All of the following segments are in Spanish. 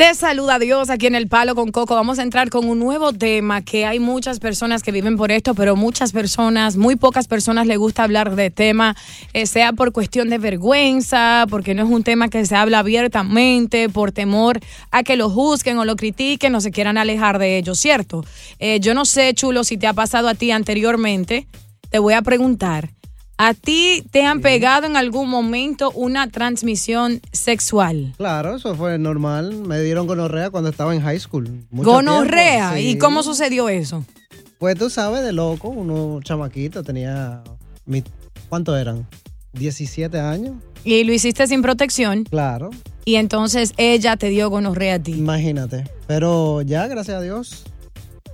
Te saluda Dios aquí en el Palo con Coco. Vamos a entrar con un nuevo tema que hay muchas personas que viven por esto, pero muchas personas, muy pocas personas le gusta hablar de tema, eh, sea por cuestión de vergüenza, porque no es un tema que se habla abiertamente, por temor a que lo juzguen o lo critiquen o se quieran alejar de ello, ¿cierto? Eh, yo no sé, Chulo, si te ha pasado a ti anteriormente, te voy a preguntar. ¿A ti te han pegado en algún momento una transmisión sexual? Claro, eso fue normal. Me dieron gonorrea cuando estaba en high school. Mucho ¿Gonorrea? sí. ¿Y cómo sucedió eso? Pues tú sabes, de loco, uno chamaquito, tenía... mi- ¿Cuánto eran? 17 años. Y lo hiciste sin protección Claro, y entonces ella te dio gonorrea a ti. imagínate. Pero ya, gracias a Dios,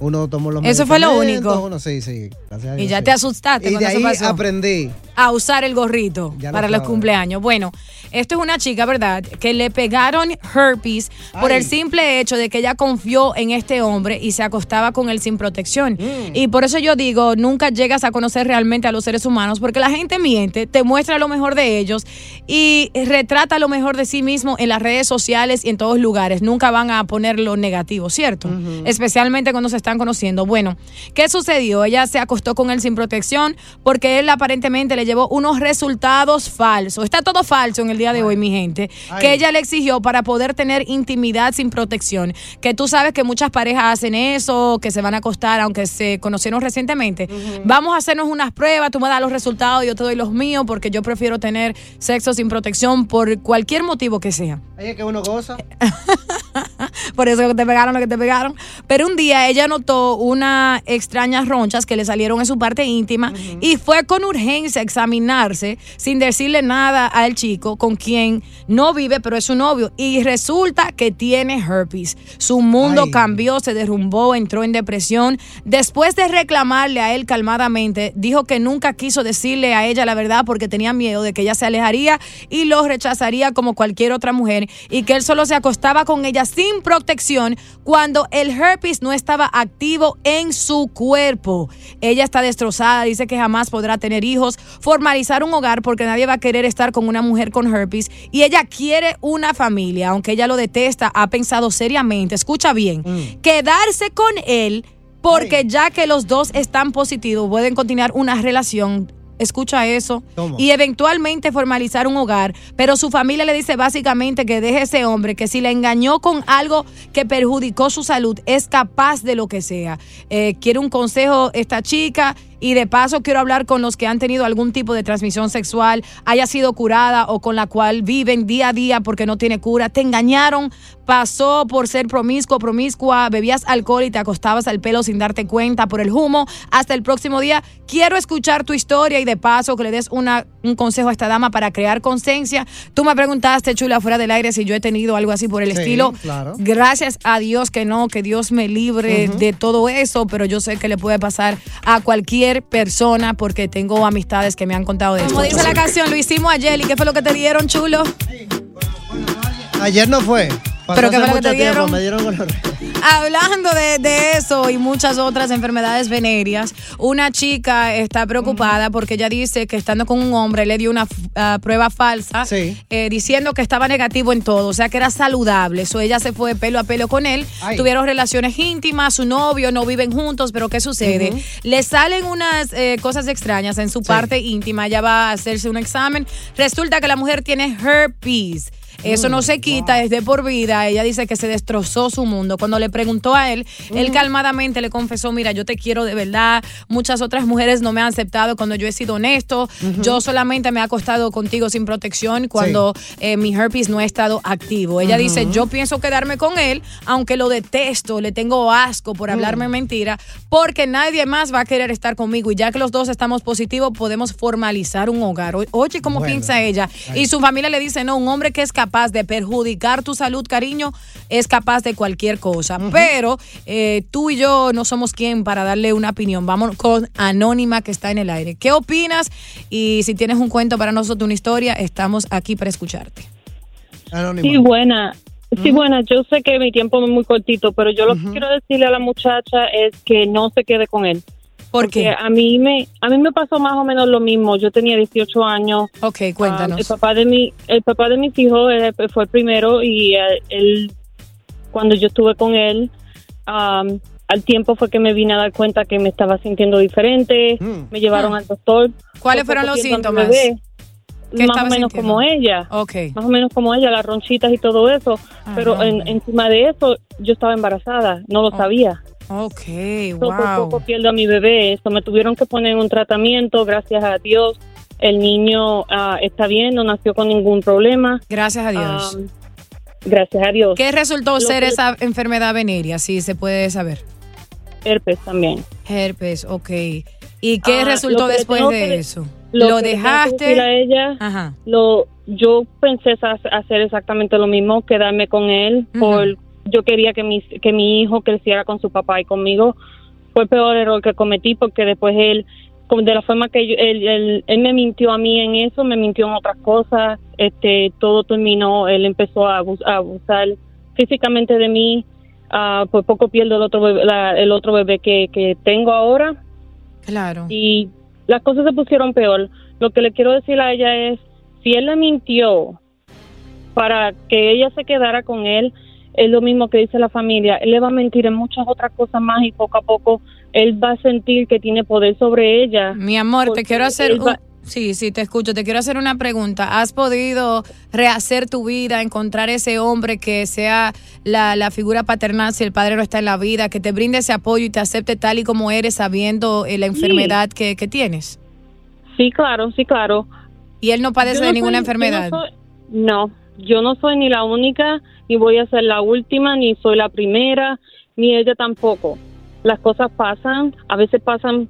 uno tomó los Eso fue lo único. Uno, sí, sí, gracias a Y ya sí. te asustaste Y de cuando eso ahí pasó. aprendí. a usar el gorrito Ya para los cumpleaños. Bueno, esto es una chica, ¿verdad? Que le pegaron herpes por el simple hecho de que ella confió en este hombre y se acostaba con él sin protección. Mm. Y por eso yo digo, nunca llegas a conocer realmente a los seres humanos porque la gente miente, te muestra lo mejor de ellos y retrata lo mejor de sí mismo en las redes sociales y en todos lugares. Nunca van a poner lo negativo, ¿cierto? Especialmente cuando se están conociendo. Bueno, ¿qué sucedió? Ella se acostó con él sin protección porque él aparentemente le llevó unos resultados falsos. Está todo falso en el día de hoy, mi gente. Que ella le exigió para poder tener intimidad sin protección. Que tú sabes que muchas parejas hacen eso, que se van a acostar aunque se conocieron recientemente. Vamos a hacernos unas pruebas, tú me das los resultados, yo te doy los míos porque yo prefiero tener sexo sin protección por cualquier motivo que sea. Es que uno goza. Por eso que te pegaron lo que te pegaron. Pero un día ella notó unas extrañas ronchas que le salieron en su parte íntima y fue con urgencia a examinarse sin decirle nada al chico con quien no vive, pero es su novio. Y resulta que tiene herpes. Su mundo Ay. cambió, se derrumbó, entró en depresión. Después de reclamarle a él calmadamente, dijo que nunca quiso decirle a ella la verdad porque tenía miedo de que ella se alejaría y lo rechazaría como cualquier otra mujer y que él solo se acostaba con ella sin protección cuando el herpes no estaba activo en su cuerpo. Ella está destrozada, dice que jamás podrá tener hijos, formalizar un hogar porque nadie va a querer estar con una mujer con herpes y ella quiere una familia, aunque ella lo detesta, ha pensado seriamente, escucha bien, quedarse con él porque ya que los dos están positivos, pueden continuar una relación. Escucha eso. ¿Cómo? Y eventualmente formalizar un hogar. Pero su familia le dice básicamente que deje ese hombre, que si le engañó con algo que perjudicó su salud, es capaz de lo que sea. Eh, quiere un consejo esta chica. Y de paso quiero hablar con los que han tenido algún tipo de transmisión sexual, haya sido curada o con la cual viven día a día porque no tiene cura. Te engañaron, pasó por ser promiscuo, promiscua, bebías alcohol y te acostabas al pelo sin darte cuenta por el humo. Hasta el próximo día. Quiero escuchar tu historia y de paso que le des una, un consejo a esta dama para crear conciencia. Tú me preguntaste, chula, fuera del aire, si yo he tenido algo así por el Sí, estilo. claro. Gracias a Dios que no, que Dios me libre de todo eso, pero yo sé que le puede pasar a cualquier persona porque tengo amistades que me han contado de eso. Como dice la canción, lo hicimos ayer y ¿qué fue lo que te dieron, chulo? Ayer no fue. ¿Pero qué hace fue lo que te dieron? Me dieron. Hablando de, de eso y muchas otras enfermedades venéreas, una chica está preocupada porque ella dice que estando con un hombre le dio una ah, prueba falsa Sí. eh, diciendo que estaba negativo en todo, o sea que era saludable. Eso ella se fue pelo a pelo con él, Ay. tuvieron relaciones íntimas, su novio, no viven juntos, pero ¿qué sucede? Le salen unas eh, cosas extrañas en su parte íntima, ella va a hacerse un examen, resulta que la mujer tiene herpes. Eso no se quita, es de por vida. Ella dice que se destrozó su mundo. Cuando le preguntó a él, él calmadamente le confesó, mira, yo te quiero de verdad. Muchas otras mujeres no me han aceptado cuando yo he sido honesto. Yo solamente me he acostado contigo sin protección cuando eh, mi herpes no ha estado activo. Ella dice, yo pienso quedarme con él, aunque lo detesto, le tengo asco por hablarme mentira, porque nadie más va a querer estar conmigo. Y ya que los dos estamos positivos, podemos formalizar un hogar. Oye, ¿cómo Bueno, piensa ella? Y su familia le dice, no, un hombre que es capaz capaz de perjudicar tu salud, cariño, es capaz de cualquier cosa. Pero eh, tú y yo no somos quien para darle una opinión. Vamos con Anónima que está en el aire. ¿Qué opinas? Y si tienes un cuento para nosotros, una historia, estamos aquí para escucharte. Anónima. Sí, buena. Sí, buena. Yo sé que mi tiempo es muy cortito, pero yo lo que quiero decirle a la muchacha es que no se quede con él. ¿Por Porque qué? a mí me a mí me pasó más o menos lo mismo. Yo tenía 18 años. Ok, Ah, cuéntanos. el papá de mi el papá de mis hijos él fue el primero y eh, él cuando yo estuve con él am, al tiempo fue que me vine a dar cuenta que me estaba sintiendo diferente. Mm. Me llevaron al doctor. ¿Cuáles fueron los síntomas? bebé. ¿Qué Más o menos sintiendo? como ella Ok. más o menos como ella, las ronchitas y todo eso. Pero Ajá. en- encima de eso, yo estaba embarazada, no lo Oh, sabía. Ok, Poco a poco wow. pierdo a mi bebé. Eso me tuvieron que poner un tratamiento, gracias a Dios. El niño ah, está bien, no nació con ningún problema. Gracias a Dios. Am, gracias a Dios. ¿Qué resultó lo ser que- esa enfermedad venérea? Si se puede saber. Herpes también. Herpes, ok. ¿Y qué Ah, resultó después de que- eso? Lo, ¿Lo decir a dejaste? ella, Ajá. lo, yo pensé hacer exactamente lo mismo, quedarme con él. Ujú. por Yo quería que mi, que mi hijo creciera con su papá y conmigo. Fue el peor error que cometí porque después él, de la forma que yo- él, él, él me mintió a mí en eso, me mintió en otras cosas. Este, todo terminó, él empezó a, abus- a abusar físicamente de mí. ah, por poco pierdo el otro bebé, la- el otro bebé que, que tengo ahora Claro. y las cosas se pusieron peor. Lo que le quiero decir a ella es, si él le mintió para que ella se quedara con él, es lo mismo que dice la familia, él le va a mentir en muchas otras cosas más y poco a poco él va a sentir que tiene poder sobre ella. Mi amor, te quiero hacer él un... va- Sí, sí, te escucho. Te quiero hacer una pregunta. ¿Has podido rehacer tu vida, encontrar ese hombre que sea la, la figura paternal si el padre no está en la vida, que te brinde ese apoyo y te acepte tal y como eres, sabiendo eh, la enfermedad que, que tienes? Sí, claro, sí, claro. Y él no padece no de ninguna soy- enfermedad. No, soy- no, yo no soy ni la única, ni voy a ser la última, ni soy la primera, ni ella tampoco. Las cosas pasan, a veces pasan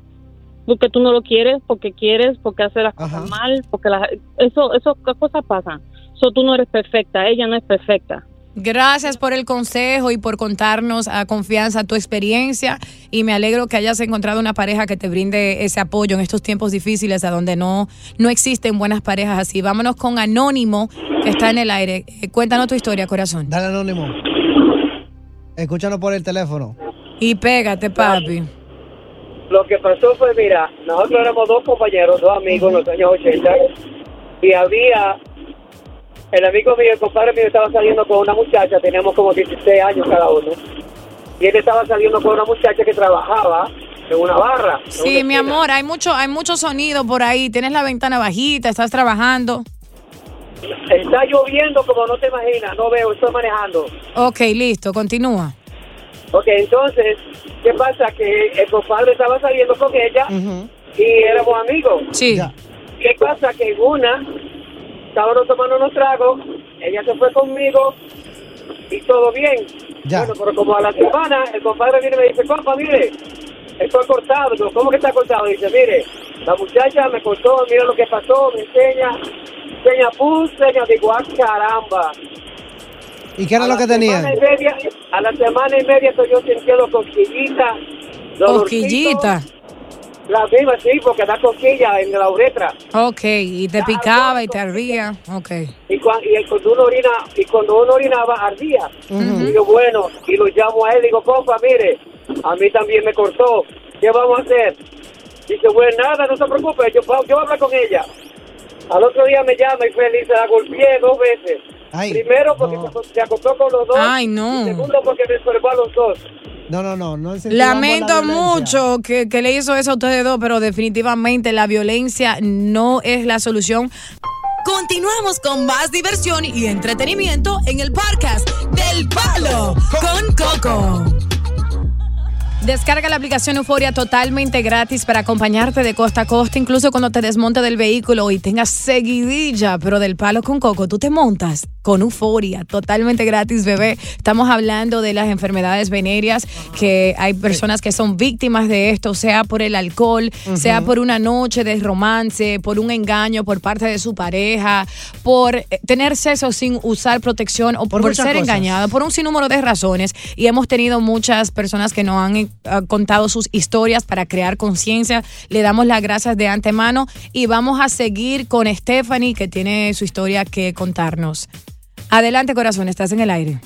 porque tú no lo quieres, porque quieres, porque hace las Ajá. cosas mal, porque las, eso, eso, las cosas pasan. So, tú no eres perfecta, ella no es perfecta. Gracias por el consejo y por contarnos a confianza tu experiencia y me alegro que hayas encontrado una pareja que te brinde ese apoyo en estos tiempos difíciles a donde no, no existen buenas parejas así. Vámonos con Anónimo que está en el aire. Eh, cuéntanos tu historia, corazón. Dale anónimo. Escúchanos por el teléfono. Y pégate, papi. Lo que pasó fue, mira, nosotros éramos dos compañeros, dos amigos en los años 80, y había, el amigo mío, el compadre mío estaba saliendo con una muchacha, teníamos como 16 años cada uno, y él estaba saliendo con una muchacha que trabajaba en una barra. en Sí, una mi amor, hay mucho, hay mucho sonido por ahí. Tienes la ventana bajita, estás trabajando. Está lloviendo como no te imaginas, no veo, estoy manejando. Ok, listo, continúa. Ok, entonces, ¿qué pasa? Que el compadre estaba saliendo con ella y éramos amigos. Sí. ¿Qué pasa? Que en una, estábamos tomando unos tragos, ella se fue conmigo y todo bien. Ya. Bueno, pero como a la semana, el compadre viene y me dice, compa, mire, estoy cortado. Digo, ¿cómo que está cortado? Dice, mire, la muchacha me cortó, mira lo que pasó, me enseña, enseña pus, enseña, digo, ah, caramba. ¿Y qué era A lo que tenían? semana y media- a la semana y media estoy yo sintiendo cosquillita, Cosquillita. La misma, sí, porque da cosquilla en la uretra. Ok, y te picaba y te ardía. Ok. y, cua- y el- cuando uno orina y cuando uno orinaba ardía y yo bueno y lo llamo a él digo compa mire a mí también me cortó qué vamos a hacer dice bueno nada no se preocupe yo, yo voy a hablar con ella al otro día me llama y feliz la golpeé dos veces Ay, primero porque no. se, se acostó con los dos Ay, no. y segundo porque me enfermó a los dos No, no, no. Lamento la mucho que, que le hizo eso a ustedes dos, pero definitivamente la violencia no es la solución. Continuamos con más diversión y entretenimiento en el podcast del Palo con Coco. Descarga la aplicación Euforia totalmente gratis para acompañarte de costa a costa, incluso cuando te desmonte del vehículo y tengas seguidilla, pero del palo con coco, tú te montas con Euforia, totalmente gratis, bebé. Estamos hablando de las enfermedades venéreas, que hay personas que son víctimas de esto, sea por el alcohol, sea por una noche de romance, por un engaño por parte de su pareja, por eh, tener sexo sin usar protección o por, ser cosas. engañado, por un sinnúmero de razones. Y hemos tenido muchas personas que nos han contado sus historias para crear conciencia. Le damos las gracias de antemano y vamos a seguir con Stephanie, que tiene su historia que contarnos. Adelante, corazón, estás en el aire.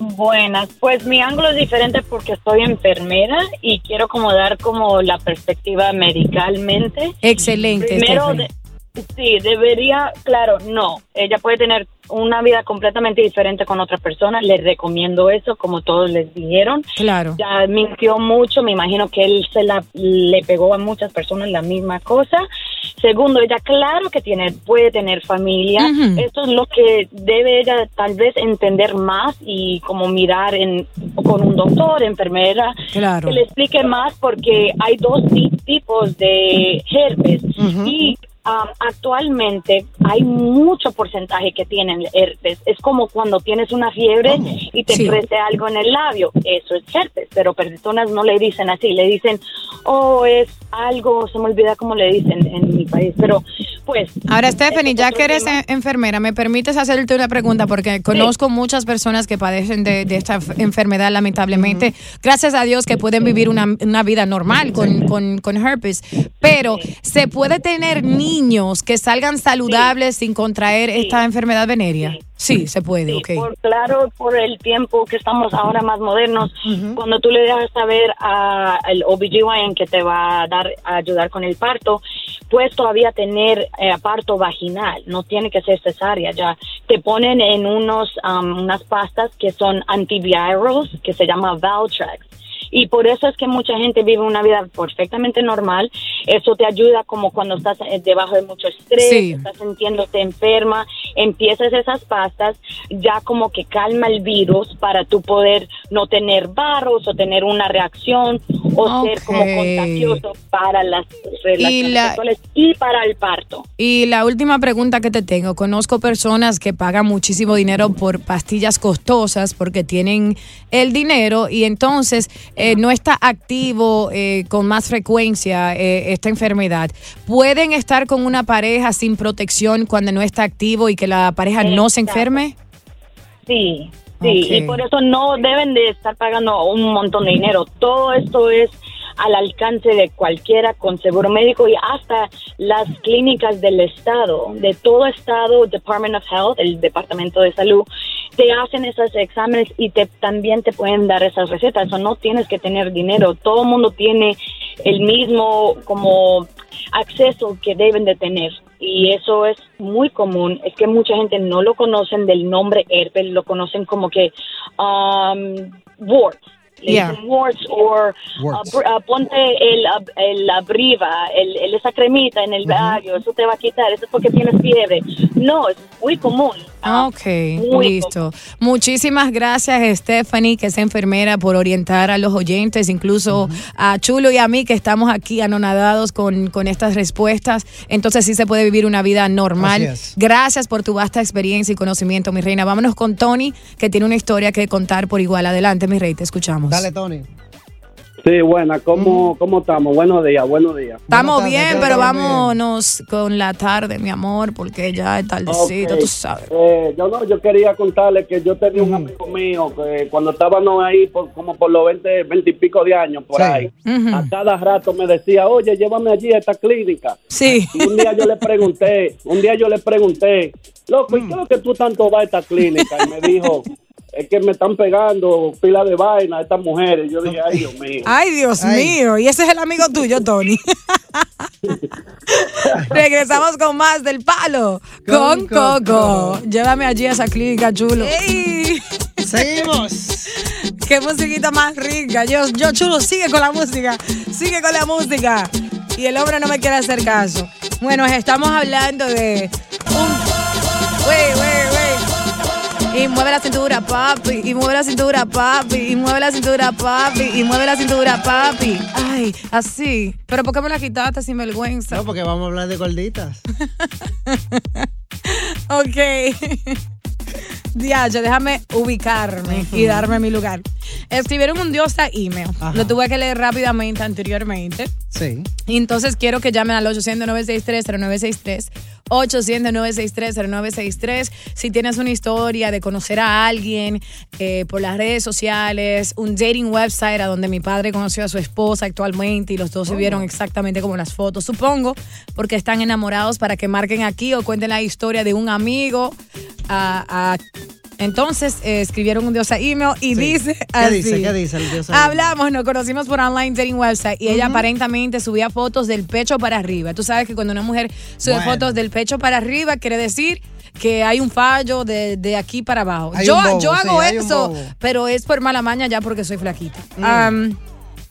Buenas, pues mi ángulo es diferente porque soy enfermera y quiero como dar como la perspectiva medicalmente. Excelente, Primero, de- sí, debería, claro, no, ella puede tener una vida completamente diferente con otra persona, les recomiendo eso, como todos les dijeron. Claro. Ya mintió mucho, me imagino que él se la le pegó a muchas personas la misma cosa. Segundo, ella claro que tiene puede tener familia. Ujú. Esto es lo que debe ella tal vez entender más y como mirar en con un doctor, enfermera, Claro. que le explique más porque hay dos ti- tipos de herpes y um, actualmente hay mucho porcentaje que tienen herpes. Es como cuando tienes una fiebre y te Sí. crece algo en el labio. Eso es herpes, pero personas no le dicen así. Le dicen, oh, es algo, se me olvida cómo le dicen en mi país. Pero, pues. Ahora, Stephanie, ya que eres tema. en- enfermera, ¿me permites hacerte una pregunta? Porque conozco muchas personas que padecen de, de esta enfermedad, lamentablemente. Gracias a Dios que pueden vivir una, una vida normal con, con, con herpes. Pero, ¿se puede tener niños que salgan saludables sin contraer esta enfermedad venérea? Sí, se puede, ok. por, claro, por el tiempo que estamos ahora más modernos, cuando tú le dejas saber al OBGYN que te va a dar a ayudar con el parto, puedes todavía tener eh, parto vaginal, no tiene que ser cesárea ya. Te ponen en unos um, unas pastas que son antivirals, que se llama Valtrex. Y por eso es que mucha gente vive una vida perfectamente normal. Eso te ayuda como cuando estás eh, debajo de mucho estrés, Sí. estás sintiéndote enferma, empiezas esas pastas, ya como que calma el virus para tú poder no tener barros o tener una reacción o ser como contagioso para las relaciones la- sexuales y para el parto. Y la última pregunta que te tengo, conozco personas que pagan muchísimo dinero por pastillas costosas porque tienen el dinero y entonces eh, no está activo eh, con más frecuencia eh, esta enfermedad. ¿Pueden estar con una pareja sin protección cuando no está activo y que la pareja no se enferme? Sí, sí, y por eso no deben de estar pagando un montón de dinero. Todo esto es al alcance de cualquiera con seguro médico y hasta las clínicas del estado, de todo estado, Department of Health, el Departamento de Salud, te hacen esos exámenes y te también te pueden dar esas recetas. O no tienes que tener dinero. Todo el mundo tiene el mismo como acceso que deben de tener y eso es muy común. Es que mucha gente no lo conocen del nombre herpes lo conocen como que um, warts. Le Yeah. dicen warts o Warts. ponte el, ab- el abriva el, el- esa cremita en el labio eso te va a quitar eso es porque tienes fiebre. No es muy común Ok, muy listo. Muchísimas gracias, Stephanie, que es enfermera, por orientar a los oyentes, incluso a Chulo y a mí, que estamos aquí anonadados con, con estas respuestas. Entonces sí se puede vivir una vida normal. Gracias por tu vasta experiencia y conocimiento, mi reina. Vámonos con Tony, que tiene una historia que contar por igual. Adelante, mi rey, te escuchamos. Dale, Tony. Sí, buena, ¿cómo, ¿cómo estamos? Buenos días, buenos días. Estamos bien, pero bien. vámonos con la tarde, mi amor, porque ya es tardecito, Ok. tú sabes. Eh, yo no, yo quería contarle que yo tenía un amigo mío que cuando estábamos ahí por, como por los 20, 20 y pico de años por Sí. ahí, a cada rato me decía, oye, llévame allí a esta clínica. Sí. Y un día yo le pregunté, un día yo le pregunté, loco, ¿y qué es lo que tú tanto vas a esta clínica? Y me dijo, es que me están pegando pila de vaina estas mujeres. Yo dije, ay, Dios mío. Ay, Dios Ay. mío. Y ese es el amigo tuyo, Tony. Regresamos con más del palo. Con, Con Coco. Coco. Llévame allí a esa clínica, chulo. ¡Ey! Seguimos. ¡Qué musiquita más rica! Yo, yo, chulo, sigue con la música. Sigue con la música. Y el hombre no me quiere hacer caso. Bueno, estamos hablando de un. Wey, wey, wey. Y mueve la cintura, papi. Y mueve la cintura, papi. Y mueve la cintura, papi. Y mueve la cintura, papi. Ay, así. Pero ¿por qué me la quitaste sin vergüenza? No, porque vamos a hablar de gorditas. Ok. Diacho, déjame ubicarme y darme mi lugar. Escribieron un diosa email. Ajá. Lo tuve que leer rápidamente anteriormente. Sí. Y entonces quiero que llamen al 800-963-0963. 800-963-0963. Si tienes una historia de conocer a alguien eh, por las redes sociales, un dating website a donde mi padre conoció a su esposa actualmente y los dos se vieron exactamente como las fotos, supongo, porque están enamorados para que marquen aquí o cuenten la historia de un amigo. Ah, entonces eh, escribieron un diosa email y Sí. dice ¿Qué así. dice? ¿Qué dice el diosa email? Hablamos, nos conocimos por online dating website y ella aparentemente subía fotos del pecho para arriba. Tú sabes que cuando una mujer sube Bueno. fotos del pecho para arriba quiere decir que hay un fallo de, de aquí para abajo. Hay yo bobo, yo hago eso, pero es por mala maña ya porque soy flaquita. Mm.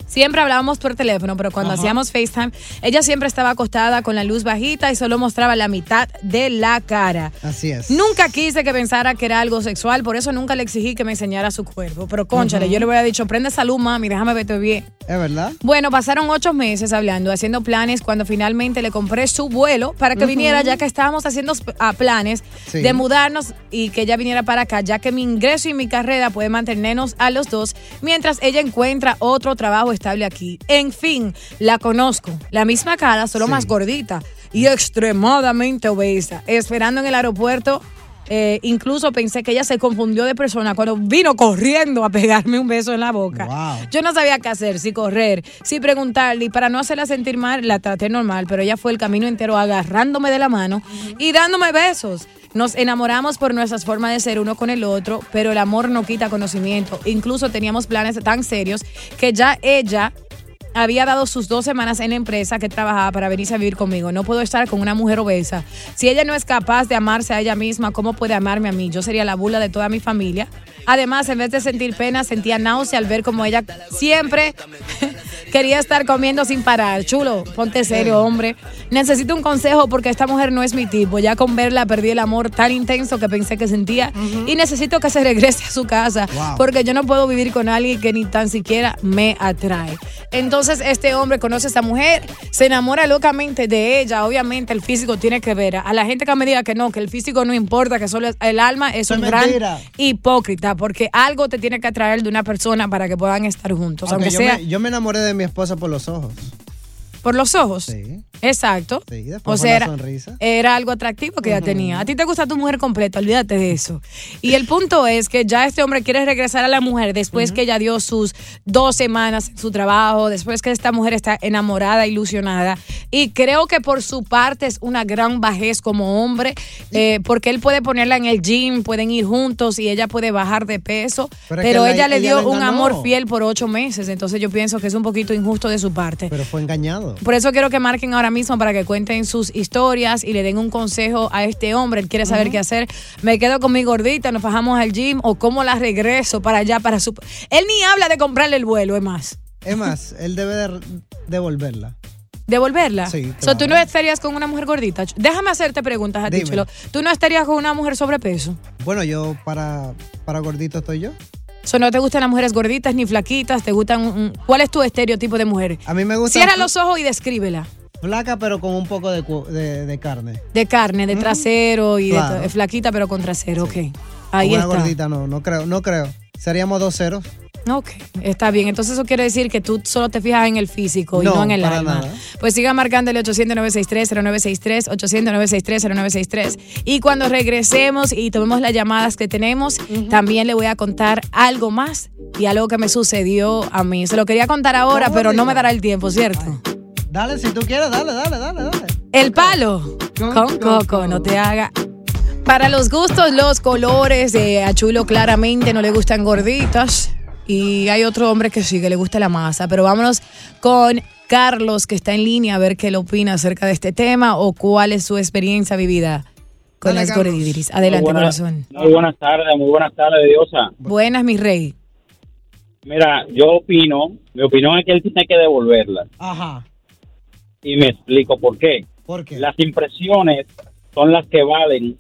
Siempre hablábamos por teléfono, pero cuando Ajá. hacíamos FaceTime, ella siempre estaba acostada con la luz bajita y solo mostraba la mitad de la cara. Así es. Nunca quise que pensara que era algo sexual, por eso nunca le exigí que me enseñara su cuerpo. Pero conchale, yo le hubiera dicho, prende salud, mami, déjame verte bien. ¿Es verdad? Bueno, pasaron ocho meses hablando, haciendo planes, cuando finalmente le compré su vuelo para que viniera, ya que estábamos haciendo ah, planes Sí. de mudarnos y que ella viniera para acá, ya que mi ingreso y mi carrera pueden mantenernos a los dos mientras ella encuentra otro trabajo estable aquí. En fin, la conozco, la misma cara, solo más gordita y extremadamente obesa, esperando en el aeropuerto. Eh, incluso pensé que ella se confundió de persona cuando vino corriendo a pegarme un beso en la boca. Yo no sabía qué hacer, si correr, si preguntarle. Y para no hacerla sentir mal, la traté normal, pero ella fue el camino entero agarrándome de la mano y dándome besos. Nos enamoramos por nuestras formas de ser uno con el otro, pero el amor no quita conocimiento. Incluso teníamos planes tan serios que ya ella había dado sus dos semanas en la empresa que trabajaba para venirse a vivir conmigo. No puedo estar con una mujer obesa. Si ella no es capaz de amarse a ella misma, ¿cómo puede amarme a mí? Yo sería la bula de toda mi familia. Además, en vez de sentir pena, sentía náusea al ver como ella siempre quería estar comiendo sin parar. Chulo, ponte serio, hombre. Necesito un consejo porque esta mujer no es mi tipo. Ya con verla perdí el amor tan intenso que pensé que sentía y necesito que se regrese a su casa Wow. porque yo no puedo vivir con alguien que ni tan siquiera me atrae. Entonces este hombre conoce a esta mujer, se enamora locamente de ella. Obviamente el físico tiene que ver. A la gente que me diga que no, que el físico no importa, que solo el alma es un es gran mentira. hipócrita porque algo te tiene que atraer de una persona para que puedan estar juntos, aunque yo, sea me, yo me enamoré de mi esposa por los ojos. Por los ojos. Sí. Exacto. Sí, después o sea, era, era algo atractivo que ella tenía. A ti te gusta tu mujer completa, olvídate de eso. Y el punto es que ya este hombre quiere regresar a la mujer después que ella dio sus dos semanas en su trabajo, después que esta mujer está enamorada, ilusionada. Y creo que por su parte es una gran bajez como hombre, eh, porque él puede ponerla en el gym, pueden ir juntos y ella puede bajar de peso. Pero la- ella le ella dio un amor fiel por ocho meses. Entonces yo pienso que es un poquito injusto de su parte. Pero fue engañado. Por eso quiero que marquen ahora mismo para que cuenten sus historias y le den un consejo a este hombre. Él quiere saber qué hacer. Me quedo con mi gordita, nos bajamos al gym o cómo la regreso para allá, para su... Él ni habla de comprarle el vuelo, es más. Es más, él debe de devolverla. ¿Devolverla? Sí, So, ¿Tú claro. no estarías con una mujer gordita? Déjame hacerte preguntas a ti. Chulo. ¿Tú no estarías con una mujer sobrepeso? Bueno, yo para, para gordito estoy yo. So, ¿No te gustan las mujeres gorditas ni flaquitas? ¿Te gustan ¿Cuál es tu estereotipo de mujer? A mí me gusta Cierra los ojos y descríbela. flaca, pero con un poco de, de, de carne. De carne, de trasero y Claro. de flaquita pero con trasero, ok. Ahí una está. gordita no, no creo, no creo. Seríamos dos ceros. Ok, está bien. Entonces eso quiere decir que tú solo te fijas en el físico y no en el para alma. nada. Pues siga marcando el 800-963-0963, 800-963-0963. Y cuando regresemos y tomemos las llamadas que tenemos, también le voy a contar algo más y algo que me sucedió a mí. Se lo quería contar ahora, pero no me dará el tiempo, ¿cierto? Dale, si tú quieres, dale, dale, dale, dale. El palo con coco, no te haga. Para los gustos, los colores, eh, a Chulo claramente no le gustan gorditas. Y hay otro hombre que sí, que le gusta la masa. Pero vámonos con Carlos, que está en línea, a ver qué le opina acerca de este tema o cuál es su experiencia vivida con Dale, las Carlos. gorditis. Adelante, Muy corazón. Muy buenas tardes, muy buenas tardes, Diosa. Buenas, mi rey. Mira, yo opino, mi opinión es que él tiene que devolverla. Ajá. Y me explico por qué. ¿Por qué? Las impresiones son las que valen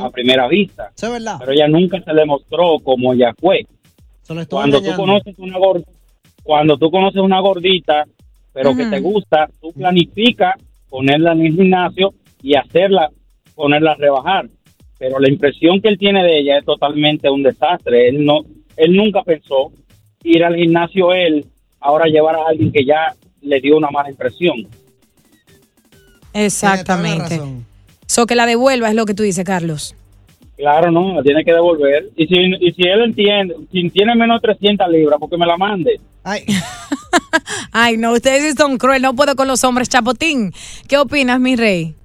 a primera vista. Eso es verdad. Pero ella nunca se le mostró como ella fue. Se lo estuvo Cuando tú engañando. conoces una gor- cuando tú conoces una gordita, pero que te gusta, tú planificas ponerla en el gimnasio y hacerla, ponerla a rebajar. Pero la impresión que él tiene de ella es totalmente un desastre. Él no, él nunca pensó ir al gimnasio él, ahora llevar a alguien que ya le dio una mala impresión. Exactamente. razón. So que la devuelva es lo que tú dices, Carlos. Claro, no, tiene que devolver. Y si, y si él entiende, si tiene menos de 300 libras, porque me la mande. Ay, Ay, no, ustedes sí son cruel, no puedo con los hombres. Chapotín, ¿qué opinas, mi rey?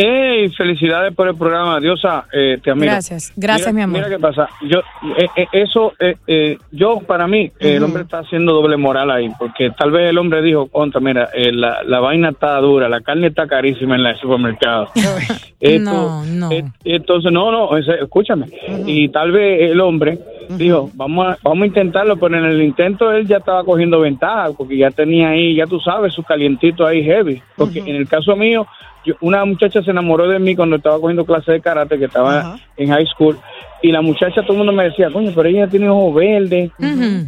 Hey, felicidades por el programa, Diosa, eh, te admiro. Gracias, gracias, Mira- mi amor. Mira qué pasa, yo, eh, eh, eso, eh, eh, yo para mí, el hombre está haciendo doble moral ahí, porque tal vez el hombre dijo, contra, mira, la, la vaina está dura, la carne está carísima en el supermercado. Esto- No, no. entonces, no, no, escúchame. Y tal vez el hombre dijo, vamos a, vamos a intentarlo, pero en el intento él ya estaba cogiendo ventaja, porque ya tenía ahí, ya tú sabes, su calientito ahí heavy. Porque en el caso mío, yo- una muchacha se enamoró de mí cuando estaba cogiendo clase de karate, que estaba Ajá. en high school. Y la muchacha, todo el mundo me decía, coño, pero ella tiene ojos verdes,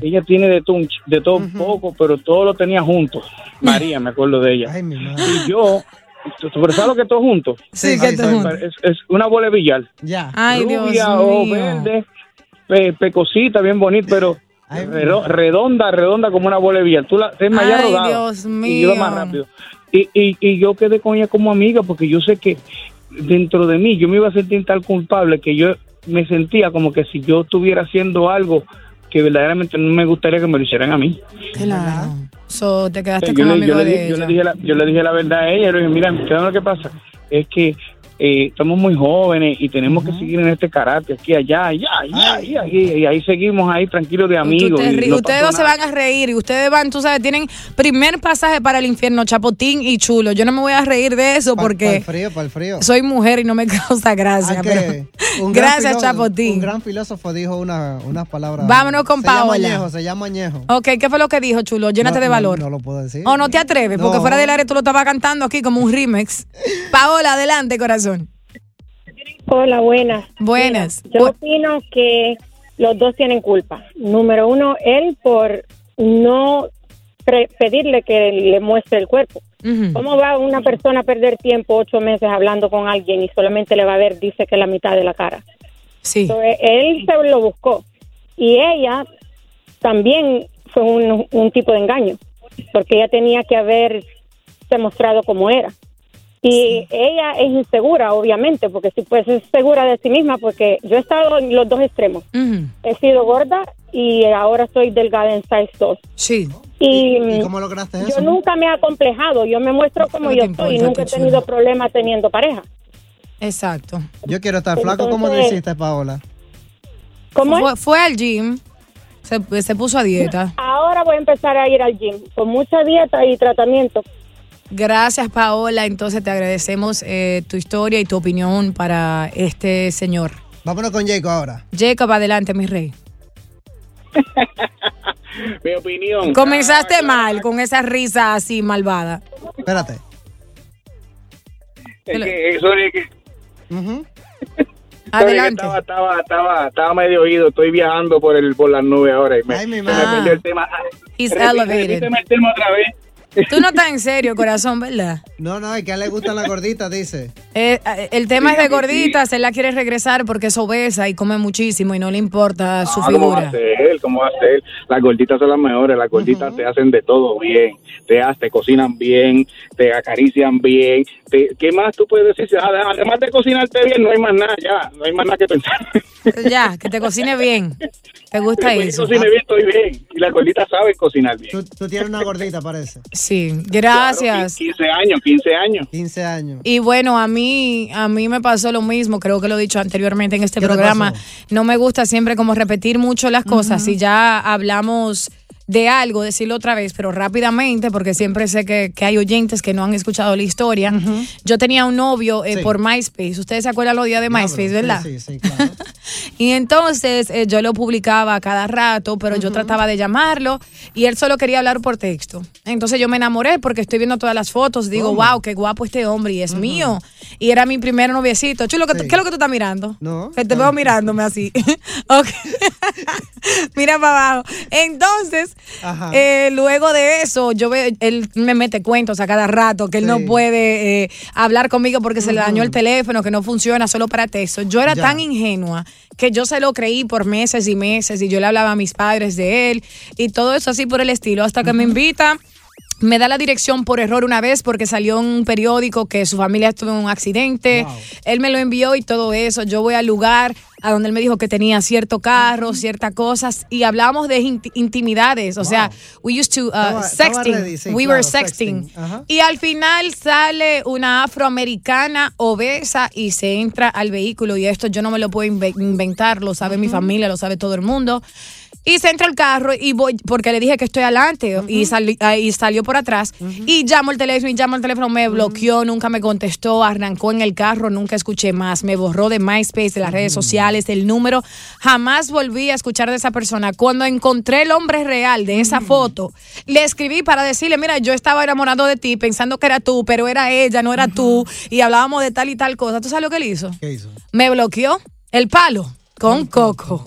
ella tiene de todo, de todo poco, pero todo lo tenía juntos. María, me acuerdo de ella. ay, mi madre. Y yo, ¿pero sabes lo que todo junto? Sí, Sí, que sí. juntos. Es, es una bola de billar. Ya. Ay, Dios Rubia, ojos mío. verdes, pe- pecosita, bien bonita, pero Ay, redonda, redonda como una bola de billar. Tú la es más Ay, rodada. Dios Y yo mío. más rápido. Y, y, y yo quedé con ella como amiga porque yo sé que dentro de mí yo me iba a sentir tan culpable que yo me sentía como que si yo estuviera haciendo algo que verdaderamente no me gustaría que me lo hicieran a mí. Claro. So, te quedaste yo, como le, yo le di- de yo le ella. dije la, yo le dije la verdad a ella, le dije, mira, ¿sabes lo que pasa? Es que eh, estamos muy jóvenes y tenemos que seguir en este karate, aquí, allá, allá, allá, Ay. allá, y, y ahí seguimos ahí tranquilos de amigos. no ustedes dos se van a reír y ustedes van, tú sabes, tienen primer pasaje para el infierno, Chapotín y Chulo. Yo no me voy a reír de eso Para porque el frío, para el frío. soy mujer y no me causa gracia. Hay pero- Gracias, Chapotín. Un gran filósofo dijo una, unas palabras. Vámonos con se llama Paola. Añejo, se llama Añejo. Ok, ¿qué fue lo que dijo, Chulo? Llénate No, de no, valor. No, lo puedo decir. ¿O no te atreves? Porque No. fuera del área tú lo estabas cantando aquí como un remix. Paola, adelante, corazón. Hola, buenas. Buenas. Mira, yo opino que los dos tienen culpa. Número uno, él por no pedirle que le muestre el cuerpo. Ujú. ¿Cómo va una persona a perder tiempo ocho meses hablando con alguien y solamente le va a ver, dice que la mitad de la cara? Sí. Entonces, él se lo buscó. Y ella también fue un, un tipo de engaño, porque ella tenía que haberse mostrado como era. Y ella es insegura, obviamente, porque si pues es segura de sí misma, porque yo he estado en los dos extremos. He sido gorda y ahora soy delgada en size 2. Sí. Y, ¿Y cómo lograste yo eso? nunca me he acomplejado, yo me muestro como ¿Qué yo te soy y nunca he tenido problemas teniendo pareja. Exacto. Yo quiero estar flaco. ¿Cómo Entonces- deciste, Paola? ¿Cómo es? Fue, fue al gym, se, se puso a dieta. Ahora voy a empezar a ir al gym con mucha dieta y tratamiento. Gracias, Paola. Entonces te agradecemos eh, tu historia y tu opinión para este señor. Vámonos con Jacob ahora. Jacob, adelante, mi rey. Mi opinión. Comenzaste mal con esa risa así malvada. Espérate. Es que eso es que. Adelante. Estaba, estaba, estaba, estaba medio oído. Estoy viajando por el por las nubes ahora y me, Ay, mi se me perdió el tema. He's Repite- elevated. el tema otra vez. Tú no estás en serio, corazón, ¿verdad? No, no, es que a él le gustan las gorditas, dice. Eh, eh, el tema es de gorditas, él la quiere regresar porque es obesa y come muchísimo y no le importa su Ah, ¿Cómo va a figura. ser? ¿Cómo va a ser? Las gorditas son las mejores. Las gorditas te hacen de todo bien. Te, hacen, te cocinan bien, te acarician bien. Te, ¿Qué más tú puedes decir? Además de cocinarte bien, no hay más nada ya. No hay más nada que pensar. Ya, que te cocine bien. ¿Te gusta que eso? cocine bien, estoy bien. Las gorditas saben cocinar bien. Tú, tú tienes una gordita, parece. Sí, gracias. 15 años, 15 años. 15 años. Y bueno, a mí, a mí me pasó lo mismo, creo que lo he dicho anteriormente en este ¿Qué te programa. No me gusta siempre como repetir mucho las cosas. Si ya hablamos de algo, decirlo otra vez, pero rápidamente, porque siempre sé que, que hay oyentes que no han escuchado la historia. Yo tenía un novio eh, Sí. por MySpace. Ustedes se acuerdan los días de MySpace, ¿verdad? Sí, sí, claro. Y entonces eh, yo lo publicaba cada rato, pero yo trataba de llamarlo y él solo quería hablar por texto. Entonces yo me enamoré porque estoy viendo todas las fotos, digo, wow, qué guapo este hombre y es mío. y era mi primer noviecito. Chulo, ¿qué, ¿qué es lo que tú estás mirando? No. Que te veo mirándome así. Mira para abajo. Entonces, Ajá. eh, luego de eso, yo veo, él me mete cuentos a cada rato que él no puede eh, hablar conmigo porque se le dañó el teléfono, que no funciona solo para texto. Yo era Ya. tan ingenua que yo se lo creí por meses y meses y yo le hablaba a mis padres de él y todo eso así por el estilo, hasta que me invita. Me da la dirección por error una vez porque salió en un periódico que su familia tuvo un accidente. Él me lo envió y todo eso. Yo voy al lugar a donde él me dijo que tenía cierto carro, ciertas cosas y hablamos de inti- intimidades. O sea, we used to uh, Estaba- sexting. sí, we claro, were sexting. Y al final sale una afroamericana obesa y se entra al vehículo. Y esto yo no me lo puedo inve- inventar, lo sabe mi familia, lo sabe todo el mundo. Y se entra al carro y voy, porque le dije que estoy adelante y, sali- y salió por atrás. Y llamo el teléfono y llamo el teléfono, me bloqueó, nunca me contestó, arrancó en el carro, nunca escuché más, me borró de MySpace, de las redes sociales, el número. Jamás volví a escuchar de esa persona. Cuando encontré el hombre real de esa foto, le escribí para decirle, mira, yo estaba enamorado de ti, pensando que era tú, pero era ella, no era tú, y hablábamos de tal y tal cosa. ¿Tú sabes lo que él hizo? ¿Qué hizo? Me bloqueó el palo con coco.